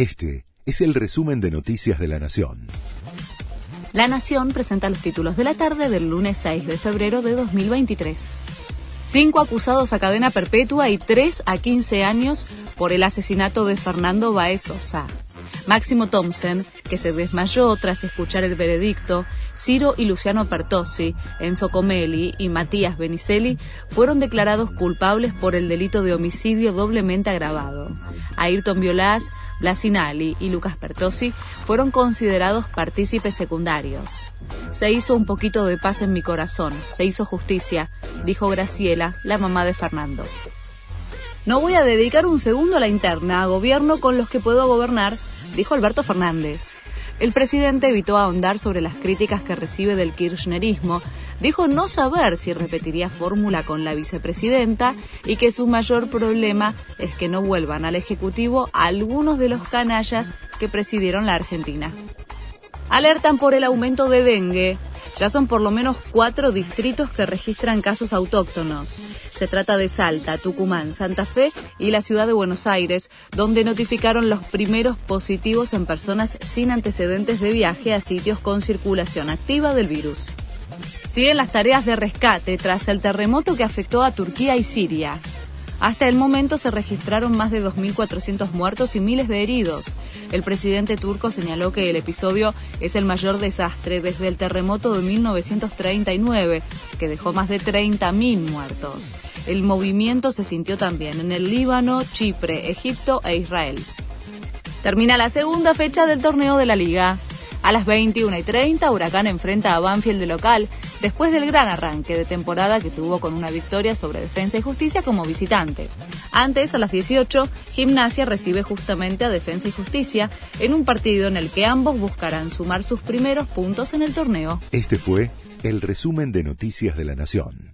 Este es el resumen de Noticias de la Nación. La Nación presenta los títulos de la tarde del lunes 6 de febrero de 2023. Cinco acusados a cadena perpetua y tres a 15 años por el asesinato de Fernando Baez Sosa. Máximo Thompson, que se desmayó tras escuchar el veredicto, Ciro y Luciano Pertossi, Enzo Comelli y Matías Benicelli fueron declarados culpables por el delito de homicidio doblemente agravado. Ayrton Violás, Blasinali y Lucas Pertossi fueron considerados partícipes secundarios. Se hizo un poquito de paz en mi corazón, se hizo justicia, dijo Graciela, la mamá de Fernando. No voy a dedicar un segundo a la interna, a gobierno con los que puedo gobernar, dijo Alberto Fernández. El presidente evitó ahondar sobre las críticas que recibe del kirchnerismo, dijo no saber si repetiría fórmula con la vicepresidenta y que su mayor problema es que no vuelvan al Ejecutivo algunos de los canallas que presidieron la Argentina. Alertan por el aumento de dengue. Ya son por lo menos cuatro distritos que registran casos autóctonos. Se trata de Salta, Tucumán, Santa Fe y la ciudad de Buenos Aires, donde notificaron los primeros positivos en personas sin antecedentes de viaje a sitios con circulación activa del virus. Siguen las tareas de rescate tras el terremoto que afectó a Turquía y Siria. Hasta el momento se registraron más de 2.400 muertos y miles de heridos. El presidente turco señaló que el episodio es el mayor desastre desde el terremoto de 1939, que dejó más de 30.000 muertos. El movimiento se sintió también en el Líbano, Chipre, Egipto e Israel. Termina la segunda fecha del torneo de la liga. A las 21 y 30, Huracán enfrenta a Banfield de local, después del gran arranque de temporada que tuvo con una victoria sobre Defensa y Justicia como visitante. Antes, a las 18, Gimnasia recibe justamente a Defensa y Justicia en un partido en el que ambos buscarán sumar sus primeros puntos en el torneo. Este fue el resumen de Noticias de la Nación.